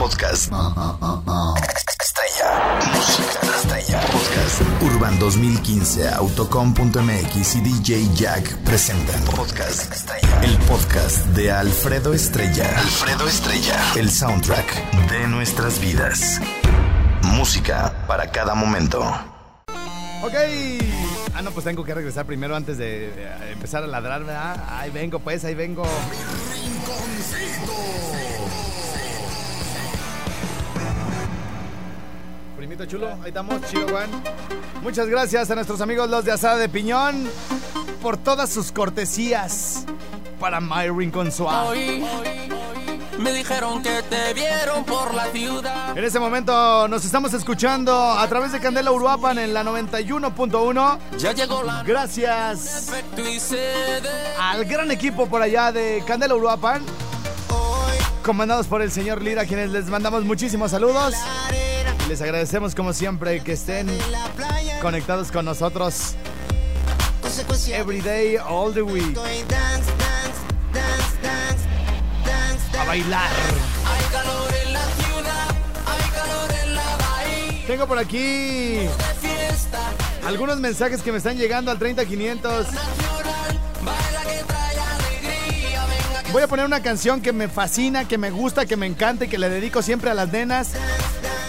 Podcast. Estrella. Música estrella. Podcast. Urban 2015, Autocom.mx y DJ Jack presentan Podcast Estrella. El podcast de Alfredo Estrella. Alfredo Estrella. El soundtrack de nuestras vidas. Música para cada momento. Ok. Ah, no, pues tengo que regresar primero antes de, de empezar a ladrar, ¿verdad? Ahí vengo, pues, ahí vengo. Primito chulo, ahí estamos, chido, Juan. Muchas gracias a nuestros amigos los de Asada de Piñón por todas sus cortesías para My Rincón Suave. Hoy me dijeron que te vieron por la ciudad. En este momento nos estamos escuchando a través de Candela Uruapan en la 91.1. Ya llegó la Gracias al gran equipo por allá de Candela Uruapan, hoy. comandados por el señor Lira, a quienes les mandamos muchísimos saludos. Les agradecemos como siempre que estén conectados con nosotros every day, all the week, a bailar. Tengo por aquí algunos mensajes que me están llegando al 30500. nacional. Baila que trae alegría, venga que Voy a poner una canción que me fascina, que me gusta, que me encanta y que le dedico siempre a las nenas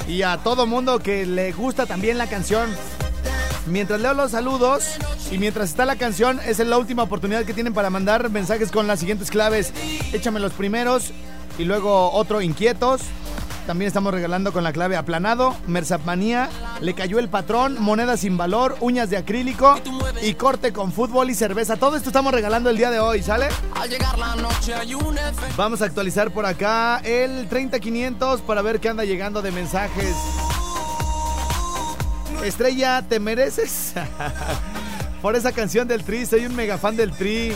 y a todo mundo que le gusta también la canción. Mientras leo los saludos y mientras está la canción, es la última oportunidad que tienen para mandar mensajes con las siguientes claves. Échame los primeros y luego otro inquietos. También estamos regalando con la clave aplanado, Mersapmanía, le cayó el patrón, moneda sin valor, uñas de acrílico y corte con fútbol y cerveza. Todo esto estamos regalando el día de hoy, ¿sale? al llegar la noche hay un. Vamos a actualizar por acá el 30500 para ver qué anda llegando de mensajes. Estrella, ¿te mereces? por esa canción del Tri, soy un mega fan del Tri.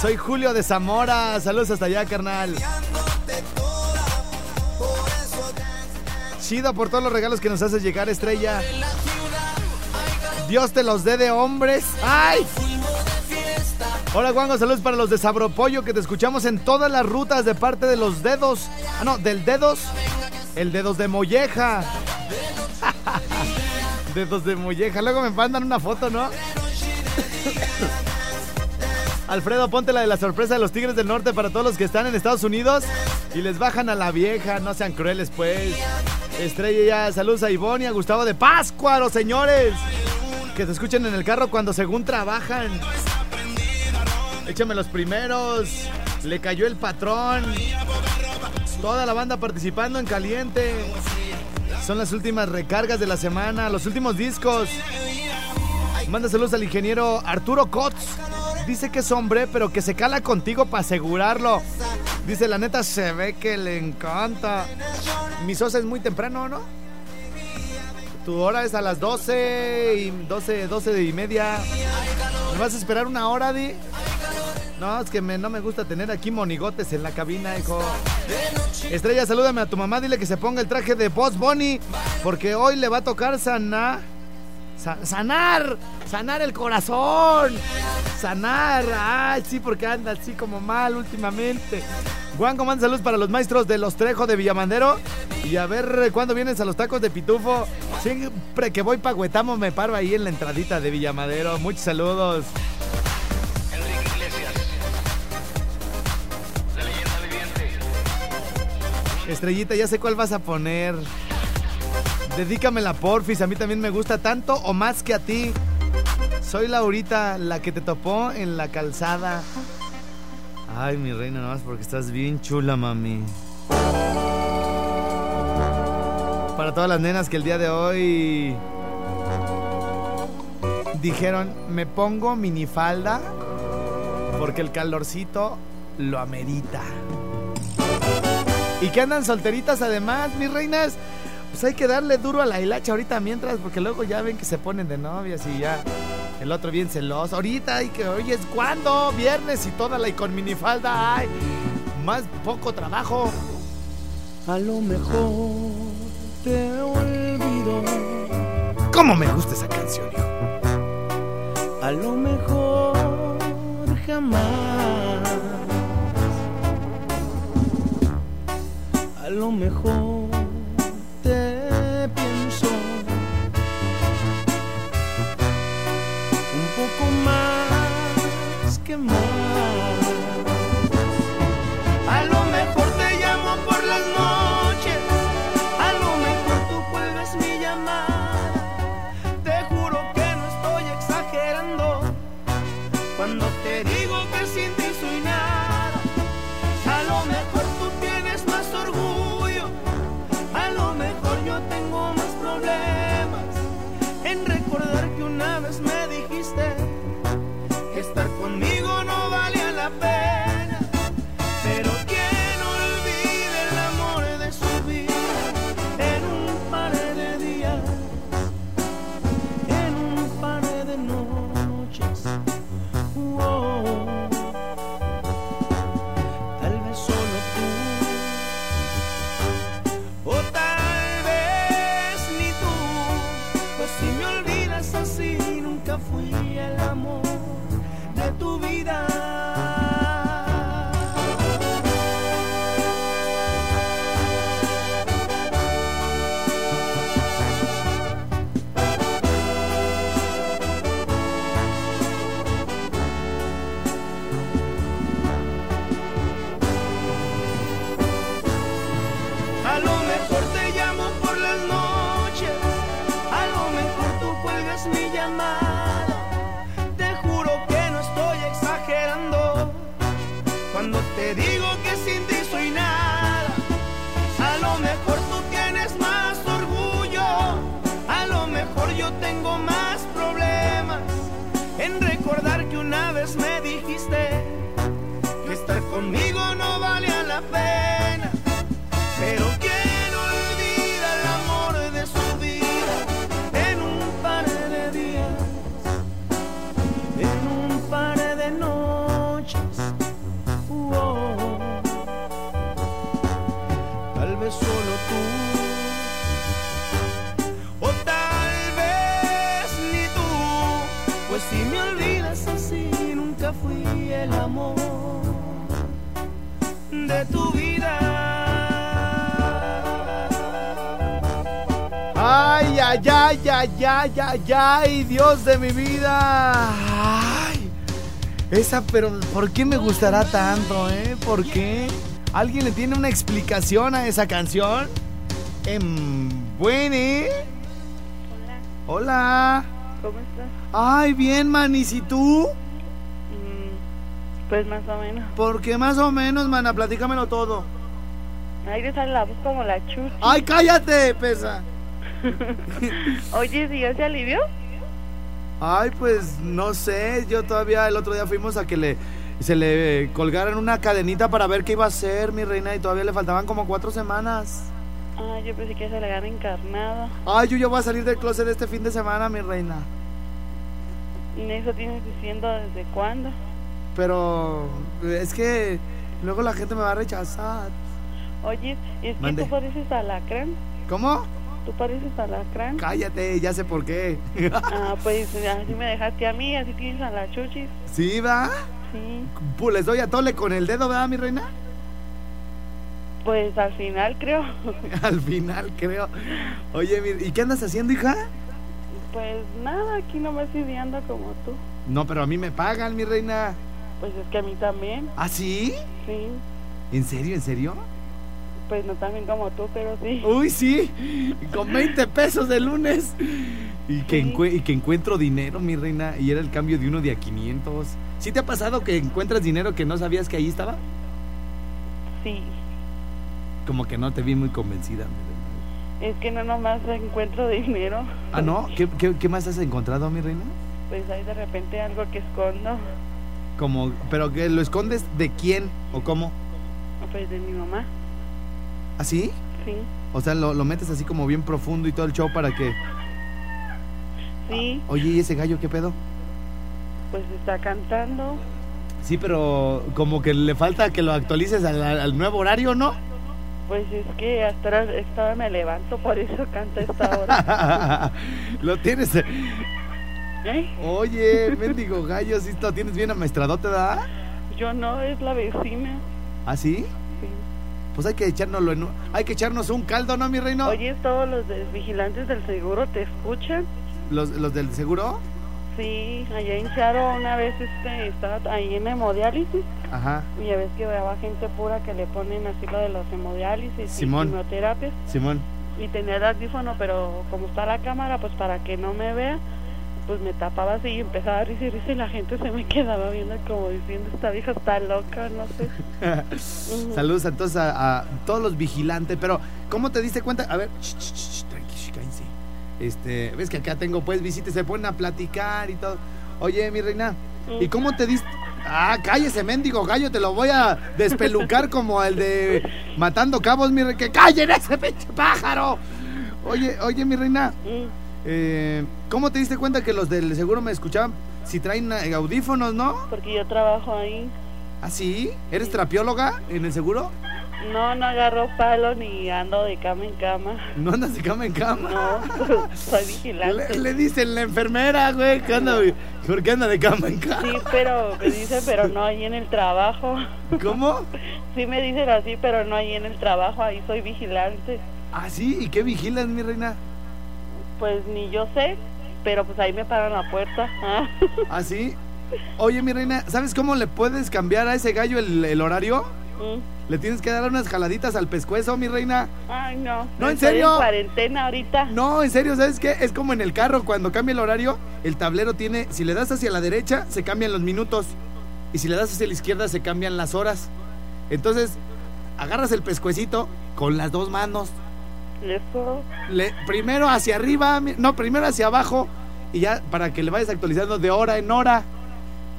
Soy Julio de Zamora. Saludos hasta allá, carnal. Chido por todos los regalos que nos haces llegar, Estrella. Dios te los dé de hombres. ¡Ay! Hola, Juanjo, saludos para los de Sabropollo que te escuchamos en todas las rutas de parte de los dedos. Ah, no, del dedos. El dedos de molleja. dedos de molleja. Luego me mandan una foto, ¿no? Alfredo, ponte la de la sorpresa de los Tigres del Norte para todos los que están en Estados Unidos y les bajan a la vieja. No sean crueles, pues. Estrella ya, saludos a Ivonne y a Gustavo de Páscuaro, señores. Que te escuchen en el carro cuando según trabajan. Échame los primeros. Le cayó el patrón. Toda la banda participando en caliente. Son las últimas recargas de la semana, los últimos discos. Manda saludos al ingeniero Arturo Kotz. Dice que es hombre, pero que se cala contigo para asegurarlo. Dice, la neta se ve que le encanta. Mi sosa es muy temprano, ¿no? Tu hora es a las 12 y 12, 12 y media. ¿Me vas a esperar una hora, Di? No, es que no me gusta tener aquí monigotes en la cabina, hijo. Estrella, salúdame a tu mamá, dile que se ponga el traje de Boss Bunny, porque hoy le va a tocar sanar. Sa- sanar, sanar el corazón. Sanar, ay, sí, porque anda así como mal últimamente. Juan, manda saludos para los maestros de los Trejo de Villamandero. Y a ver cuándo vienes a los tacos de Pitufo. Siempre que voy pa' Huetamo me paro ahí en la entradita de Villamadero. Muchos saludos. Estrellita, ya sé cuál vas a poner. Dedícamela, porfis. A mí también me gusta tanto o más que a ti. Soy Laurita, la que te topó en la calzada. Ay, mi reina, nomás porque estás bien chula, mami. Para todas las nenas que el día de hoy dijeron, me pongo minifalda porque el calorcito lo amerita. Y que andan solteritas además, mis reinas. Pues hay que darle duro a la hilacha ahorita mientras, porque luego ya ven que se ponen de novias y ya. El otro bien celoso. Ahorita hay que, oye, ¿es cuándo? Viernes y toda la y con minifalda. Ay, más poco trabajo. A lo mejor te olvido, ¿Cómo me gusta esa canción, hijo? a lo mejor jamás. A lo mejor recordar que una vez me fui el amor de tu vida. Tengo más problemas en recordar que una vez me dijiste de tu vida. Ay, ay, ay, ay, ay, ay, ay, Dios de mi vida. Ay, esa, pero ¿por qué me gustará tanto, eh? ¿Por qué? ¿Alguien le tiene una explicación a esa canción? Em, bueno, ¿eh? Hola, Hola. ¿cómo estás? Ay, bien, manis, ¿y tú? Pues más o menos. ¿Por qué más o menos, mana? Platícamelo todo. Te sale la voz como la chucha. ¡Ay, cállate, pesa! Oye, ¿sí ya se alivió? Ay, pues no sé, yo todavía el otro día fuimos a que le se le colgaran una cadenita para ver qué iba a hacer mi reina y todavía le faltaban como cuatro semanas. Ah, yo pensé que se le habían encarnado. Ay, yo ya voy a salir del closet este fin de semana, mi reina. ¿Y eso tienes diciendo desde cuándo? Pero es que luego la gente me va a rechazar. Oye, es que Mande. tú pareces alacrán. ¿Cómo? Tú pareces alacrán. Cállate, ya sé por qué. Ah, pues así me dejaste a mí, así tienes a la chuchis. ¿Sí, va? Sí. Pues les doy a tole con el dedo, ¿verdad, mi reina? Pues al final creo. Al final, creo. Oye, ¿y qué andas haciendo, hija? Pues nada, aquí no me estoy viendo como tú. No, pero a mí me pagan, mi reina. Pues es que a mí también, ¿Ah, sí? sí. ¿En serio, en serio? Pues no también como tú, pero sí. Uy, sí, con 20 pesos de lunes. Y que, Sí. encue- y que encuentro dinero, mi reina, y era el cambio de uno de a 500. ¿Sí te ha pasado que encuentras dinero que no sabías que ahí estaba? Sí. Como que no te vi muy convencida, mi reina. Es que no nomás encuentro dinero. Ah, ¿no? ¿Qué, qué, qué más has encontrado, mi reina? Pues hay de repente algo que escondo. Como, pero que lo escondes de quién o cómo. Pues de mi mamá. ¿Así? Sí. O sea, lo, lo metes así como bien profundo y todo el show para que... Sí. Oye, ¿y ese gallo qué pedo? Pues está cantando. Sí, pero como que le falta que lo actualices al, al nuevo horario, ¿no? Pues es que hasta ahora me levanto, por eso canta esta hora. lo tienes... ¿Eh? Oye, mendigo gallo, sí lo tienes bien amaestradote, ¿verdad? Yo no, es la vecina. ¿Ah, sí? Sí. pues hay que echárnoslo en un- hay que echarnos un caldo, ¿no, mi reino? Oye, todos los de- vigilantes del seguro te escuchan. Los, los del seguro. Sí, allá en Charo una vez este, estaba ahí en hemodiálisis Ajá. y ya ves que va gente pura que le ponen así lo de los hemodiálisis Simón. y quimioterapias Simón. y tenía el audífono, pero como está la cámara, pues para que no me vea, pues me tapaba así y empezaba a risa y la gente se me quedaba viendo como diciendo, esta vieja está loca, no sé. Saludos entonces a, a todos los vigilantes, pero ¿cómo te diste cuenta? A ver, tranqui, ch, cállense. Este, ves que acá tengo pues visitas, se ponen a platicar y todo. Oye, mi reina, ¿y cómo te diste? Ah, cállese, mendigo gallo, te lo voy a despelucar como el de Matando Cabos, mi reina. ¡Que callen ese pinche pájaro! Oye, oye, mi reina, Mm. Eh, ¿cómo te diste cuenta que los del seguro me escuchaban si traen eh, audífonos, no? Porque yo trabajo ahí. ¿Ah, sí? ¿Eres trapióloga en el seguro? No, no agarro palo ni ando de cama en cama. ¿No andas de cama en cama? No, soy vigilante. Le, le dicen la enfermera, güey, que anda, ¿por qué anda de cama en cama? Sí, pero me dicen, pero no ahí en el trabajo. ¿Cómo? Sí me dicen así, pero no ahí en el trabajo, ahí soy vigilante. ¿Ah, sí? ¿Y qué vigilas, mi reina? Pues ni yo sé, pero pues ahí me paran la puerta. Ah. ¿Ah, sí? Oye, mi reina, ¿sabes cómo le puedes cambiar a ese gallo el, el horario? Mm. Le tienes que dar unas jaladitas al pescuezo, mi reina. Ay, no. No, ¿en serio? en cuarentena ahorita. No, en serio, ¿sabes qué? Es como en el carro, cuando cambia el horario, el tablero tiene, si le das hacia la derecha, se cambian los minutos. Y si le das hacia la izquierda, se cambian las horas. Entonces, agarras el pescuecito con las dos manos. Eso. Le- primero hacia arriba, no, primero hacia abajo. Y ya para que le vayas actualizando de hora en hora.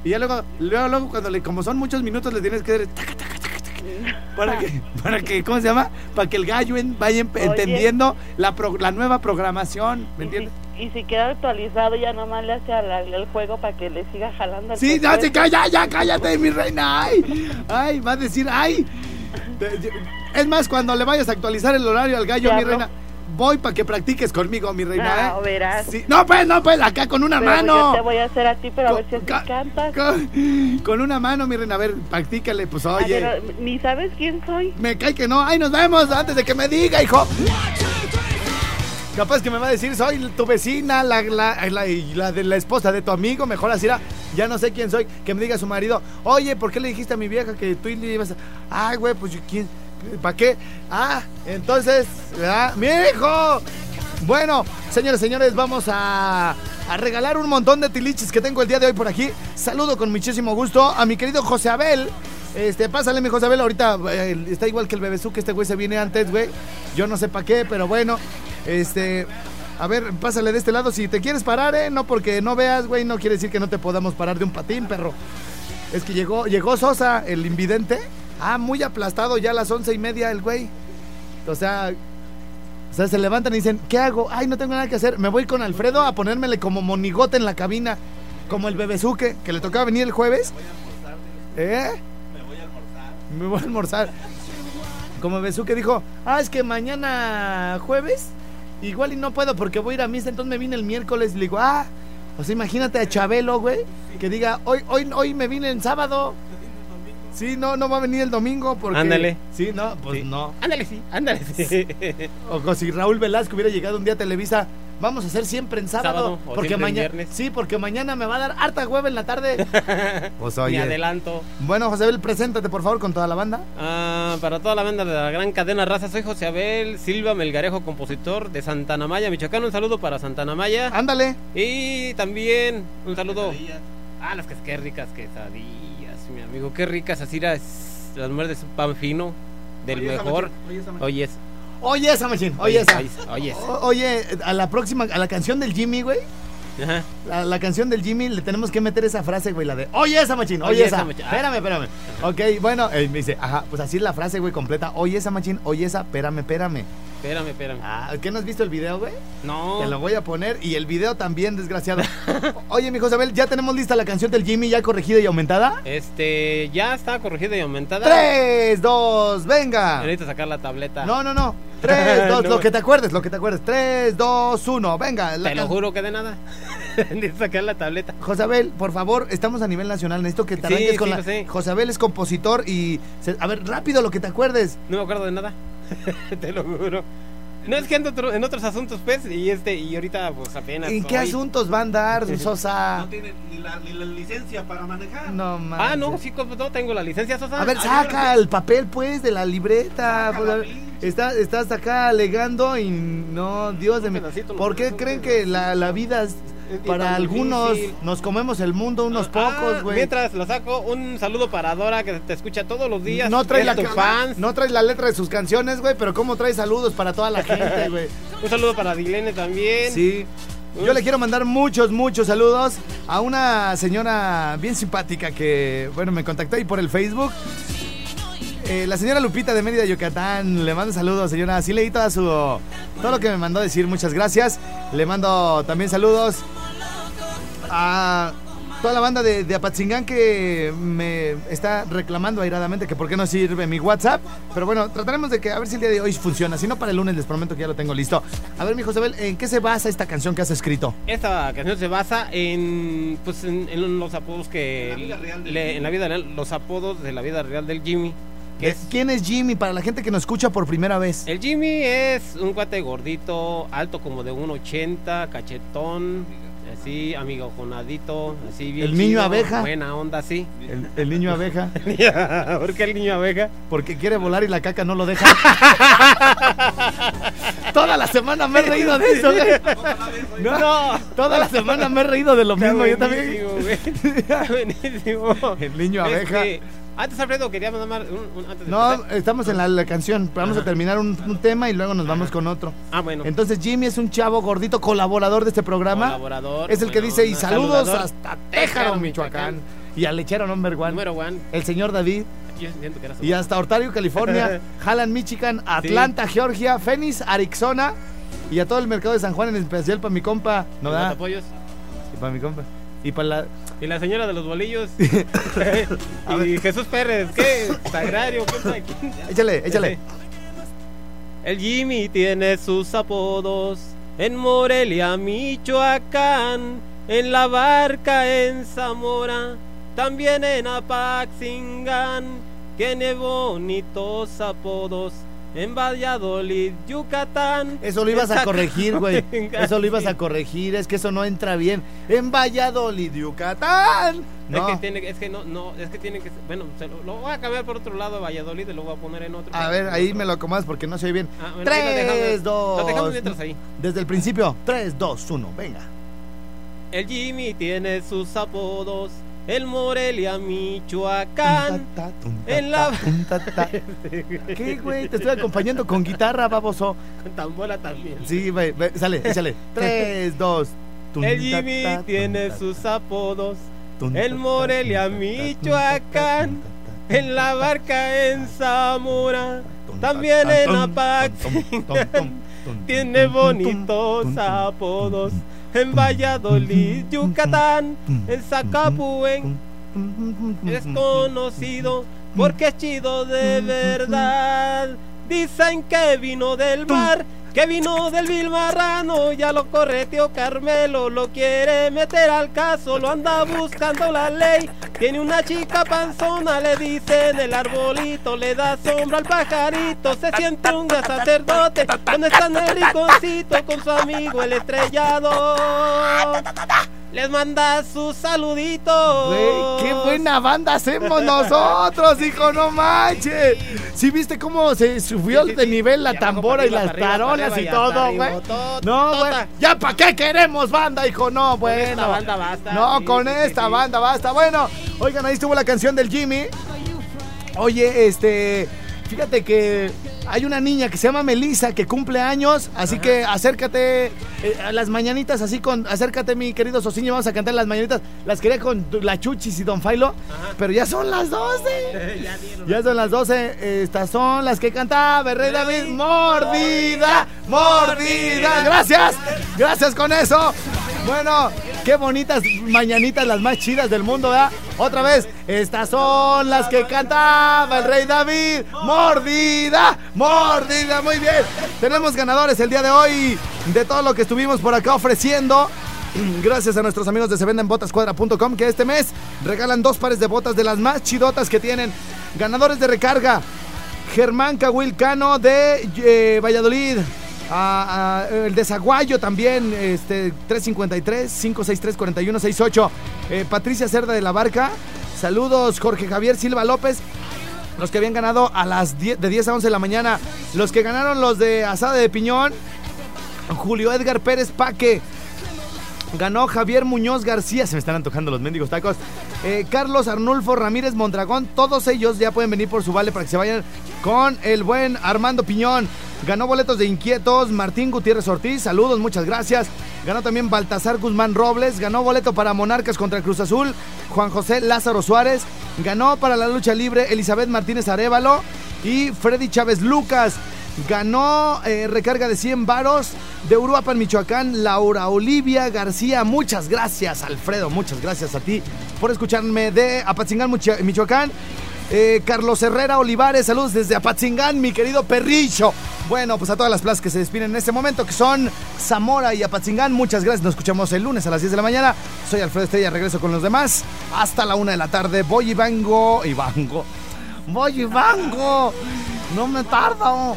Y ya luego, luego, luego cuando le, como son muchos minutos, le tienes que dar taca, taca, taca, taca, para que, para que, ¿cómo se llama? Para que el gallo en- vaya Oye. entendiendo la, pro- la nueva programación, ¿me Y entiendes? si, y si queda actualizado, ya nomás le hace al, al juego para que le siga jalando el Sí, ya se calla, ya cállate, mi reina. Ay, ay, va a decir, ay. Es más, cuando le vayas a actualizar el horario al gallo, Te mi reina, voy para que practiques conmigo, mi reina. Ah, ¿eh? verás. Sí. No, pues, no, pues, acá con una Pero mano. Yo te voy a hacer a ti, pero a ver si así Ca- cantas. Con, con una mano, mi reina, a ver, practícale, pues A oye. ver, ni sabes quién soy. Me cae que no. Ay, nos vemos antes de que me diga, hijo. Capaz que me va a decir, soy tu vecina, la, la, la, y de la esposa de tu amigo, mejor así era, ya no sé quién soy, que me diga su marido, oye, ¿por qué le dijiste a mi vieja que tú le ibas a... Ay, güey, pues ¿quién? ¿Para qué? Ah, entonces, ah, mi hijo. Bueno, señores, señores, vamos a, a regalar un montón de tiliches que tengo el día de hoy por aquí. Saludo con muchísimo gusto a mi querido José Abel. Este, pásale, mi José Abel, ahorita eh, está igual que el bebezú, que este güey se viene antes, güey. Yo no sé para qué, pero bueno. Este, a ver, pásale de este lado. Si te quieres parar, eh, no porque no veas, güey, no quiere decir que no te podamos parar de un patín, perro. Es que llegó, llegó Sosa, el invidente. Ah, muy aplastado ya a las once y media el güey. O sea, o sea, se levantan y dicen, ¿qué hago? Ay, no tengo nada que hacer. Me voy con Alfredo a ponérmele como monigote en la cabina. Como el bebezuque, que le tocaba venir el jueves. ¿Eh? Me voy a almorzar. Me voy a almorzar. Como bebezuque dijo, ah, es que mañana jueves, igual y no puedo porque voy a ir a misa, entonces me vine el miércoles y le digo, ah, o sea, imagínate a Chabelo, güey, que diga, hoy, hoy, hoy me vine el sábado. Sí, no, no va a venir el domingo porque... Ándale. Sí, no, pues Sí. no. Ándale, sí, ándale. Sí. O si Raúl Velasco hubiera llegado un día a Televisa, vamos a hacer siempre en sábado. Sábado, o porque mañana. viernes. Sí, porque mañana me va a dar harta hueva en la tarde. pues oye. adelanto. Bueno, José Abel, preséntate por favor con toda la banda. Ah, para toda la banda de la gran cadena raza, soy José Abel Silva Melgarejo, compositor de Santana Maya, Michoacán. Un saludo para Santana Maya. Ándale. Y también un saludo. Ah, las que qué ricas quesadillas, mi amigo. Qué ricas, así las, las pan fino, del Oye, mejor. oye. Oye, Oye esa, machín. Oye esa. Oye, Oye, a la próxima, a la canción del Jimmy, güey. Ajá. A la canción del Jimmy le tenemos que meter esa frase, güey, la de Oye esa machín, oye, Oye, esa. esa, machín. Ah. Espérame, espérame. Ok, bueno, eh, me dice, ajá, pues así es la frase, güey, completa. Oye esa machín, oye esa, espérame, espérame. Espérame, espérame. Ah, ¿qué no has visto el video, güey? No. Te lo voy a poner y el video también, desgraciado. Oye, mi José Abel, ¿ya tenemos lista la canción del Jimmy ya corregida y aumentada? Este, ya está corregida y aumentada. Tres, dos, venga. Necesito sacar la tableta. No, no, no. Tres, dos, No. lo que te acuerdes, lo que te acuerdes. Tres, dos, uno, venga. la Te lo juro que de nada. Necesito sacar la tableta. Josabel, por favor, estamos a nivel nacional. Necesito que te Sí, arranques con sí, la. lo sé. Josabel es compositor y. se- A ver, rápido lo que te acuerdes. No me acuerdo de nada. Te lo juro. No es que ando otro- en otros asuntos, pues, y este, y ahorita, pues apenas. ¿En qué asuntos va a andar, Sosa? No tiene ni la, ni la licencia para manejar. No, Ah, no, manches. sí, como no tengo la licencia, Sosa. A ver, saca el papel, pues, de la libreta. Saca pues, la ver. Está- estás acá alegando y no, Dios de mí. ¿Por qué creen que la, la vida es para algunos difícil. nos comemos el mundo unos Ah, pocos, güey? Mientras lo saco, un saludo para Dora que te escucha todos los días. No traes, es la fans. no traes la letra de sus canciones, güey, pero cómo traes saludos para toda la gente, güey. Un saludo para Dilene también. Sí. Yo le quiero mandar muchos, muchos saludos a una señora bien simpática que, bueno, me contactó ahí por el Facebook. Eh, la señora Lupita de Mérida, Yucatán, le mando saludos, señora. Así leí toda su, todo lo que me mandó a decir, muchas gracias. Le mando también saludos a toda la banda de, de Apatzingán que me está reclamando airadamente que por qué no sirve mi WhatsApp. Pero bueno, trataremos de que a ver si el día de hoy funciona. Si no, para el lunes les prometo que ya lo tengo listo. A ver, mi Josabel, ¿en qué se basa esta canción que has escrito? Esta canción se basa en, pues, en, en los apodos que... En la vida real del le- Jimmy. en la vida real, los apodos de la vida real del Jimmy. Es, ¿Quién es Jimmy para la gente que nos escucha por primera vez? el Jimmy es un cuate gordito, alto como de 1,80, cachetón, así, amigo jonadito, así bien El niño chido, abeja. Buena onda, sí. El, el niño abeja, ¿Por qué el niño abeja? porque quiere volar y la caca no lo deja. Toda la semana me he reído de eso, güey. No, No. Toda la semana me he reído de lo mismo, yo también. buenísimo, güey. Está buenísimo. El niño abeja. Este, antes, Alfredo, quería mandar un, un- antes de No, empezar. estamos en la, la canción. pero Vamos a terminar un, un tema y luego nos vamos con otro. Ah, bueno. Entonces Jimmy es un chavo gordito colaborador de este programa. Colaborador. Es el que dice y saludos hasta Téjaro, Michoacán. Y al lechero number one, Número one. el señor David. Yo siento que era su- Y hasta Ontario, California, Halland, Michigan, Atlanta, Georgia, Phoenix, Arizona. Y a todo el mercado de San Juan, en especial para mi compa. ¿No da? apoyos. Y para mi compa. Y para la. Y la señora de los bolillos. Y. Jesús Pérez, ¿qué? Sagrario, ¿qué? Échale, échale. El Jimmy tiene sus apodos en Morelia, Michoacán, en La Barca, en Zamora, también en Apaxingán. Tiene bonitos apodos en Valladolid, Yucatán. Eso lo ibas a corregir, güey. Eso lo ibas a corregir. Es que eso no entra bien. En Valladolid, Yucatán. No. Es que tiene, es que no, no, es que tiene que, bueno, se lo, lo voy a cambiar por otro lado, Valladolid, y lo voy a poner en otro. A ver, ahí me lo acomodas porque no se oye bien. Ah, bueno, Tres, dejamos- dos. Lo dejamos mientras ahí. Desde el principio. 3, 2, 1. Venga. El Jimmy tiene sus apodos. El Morelia, Michoacán. Tum, ta, ta, tum, ta, en la- ta, tum, ta. ¿Qué, güey? Te estoy acompañando con guitarra, baboso. Con tambora también. Sí, güey. Sale, échale. 3, 2. El Jimmy tiene sus apodos. el El Morelia, Michoacán, En la barca en Zamora. También en Apaxingán. Tiene bonitos apodos. En Valladolid, Yucatán. En Zacapúen. Es conocido porque es chido de verdad. Dicen que vino del mar, que vino del vil marrano. Ya lo correteó Carmelo, lo quiere meter al caso, lo anda buscando la ley. Tiene una chica panzona, le dicen el arbolito, le da sombra al pajarito. Se siente un gran sacerdote, donde está el rinconcito con su amigo el estrellado. Les manda sus saluditos. Güey, qué buena banda hacemos nosotros, hijo, no manches. ¿Sí viste cómo se subió Sí, sí, de nivel la tambora y las tarolas y todo, güey? todo, No, güey. tota. ¿Ya para qué queremos banda, hijo? No, bueno. esta banda basta, No, sí, con esta banda basta. Bueno, oigan, ahí estuvo la canción del Jimmy. Oye, este, fíjate que hay una niña que se llama Melissa que cumple años, así que acércate eh, a las mañanitas, así con, acércate mi querido Sociño, vamos a cantar las mañanitas. Las quería con la Chuchis y Don Failo, pero ya son las 12. ya dieron. Ya son las 12, estas son las que cantaba Rey David. Mordida, mordida. Gracias, gracias con eso. Bueno, qué bonitas mañanitas, las más chidas del mundo, ¿verdad? Otra vez, estas son las que cantaba el Rey David. Mordida, mordida, muy bien. Tenemos ganadores el día de hoy de todo lo que estuvimos por acá ofreciendo. Gracias a nuestros amigos de sevendenbotascuadra.com que este mes regalan dos pares de botas de las más chidotas que tienen. Ganadores de recarga. Germán Cahuil Cano de eh, Valladolid. Ah, ah, el de Zaguayo también, este, 353-563-4168. Eh, Patricia Cerda de la Barca. Saludos, Jorge Javier Silva López. Los que habían ganado a las 10, de 10 a 11 de la mañana. Los que ganaron los de Asada de Piñón. Julio Edgar Pérez Paque. Ganó Javier Muñoz García. Se me están antojando los mendigos tacos. Eh, Carlos Arnulfo Ramírez Mondragón. Todos ellos ya pueden venir por su vale para que se vayan con el buen Armando Piñón. Ganó boletos de inquietos Martín Gutiérrez Ortiz. Saludos, muchas gracias. Ganó también Baltasar Guzmán Robles. Ganó boleto para Monarcas contra Cruz Azul. Juan José Lázaro Suárez. Ganó para la lucha libre Elizabeth Martínez Arevalo. Y Freddy Chávez Lucas. Ganó eh, recarga de 100 varos de Uruapan, Michoacán, Laura Olivia García. Muchas gracias, Alfredo. Muchas gracias a ti por escucharme de Apatzingán, Micho- Michoacán. Eh, Carlos Herrera Olivares, saludos desde Apatzingán, mi querido perrillo. Bueno, pues a todas las plazas que se despiden en este momento, que son Zamora y Apatzingán, muchas gracias. Nos escuchamos el lunes a las 10 de la mañana. Soy Alfredo Estrella, regreso con los demás. Hasta la una de la tarde. Voy y vengo. Y vango. Voy y vengo. No me tardo.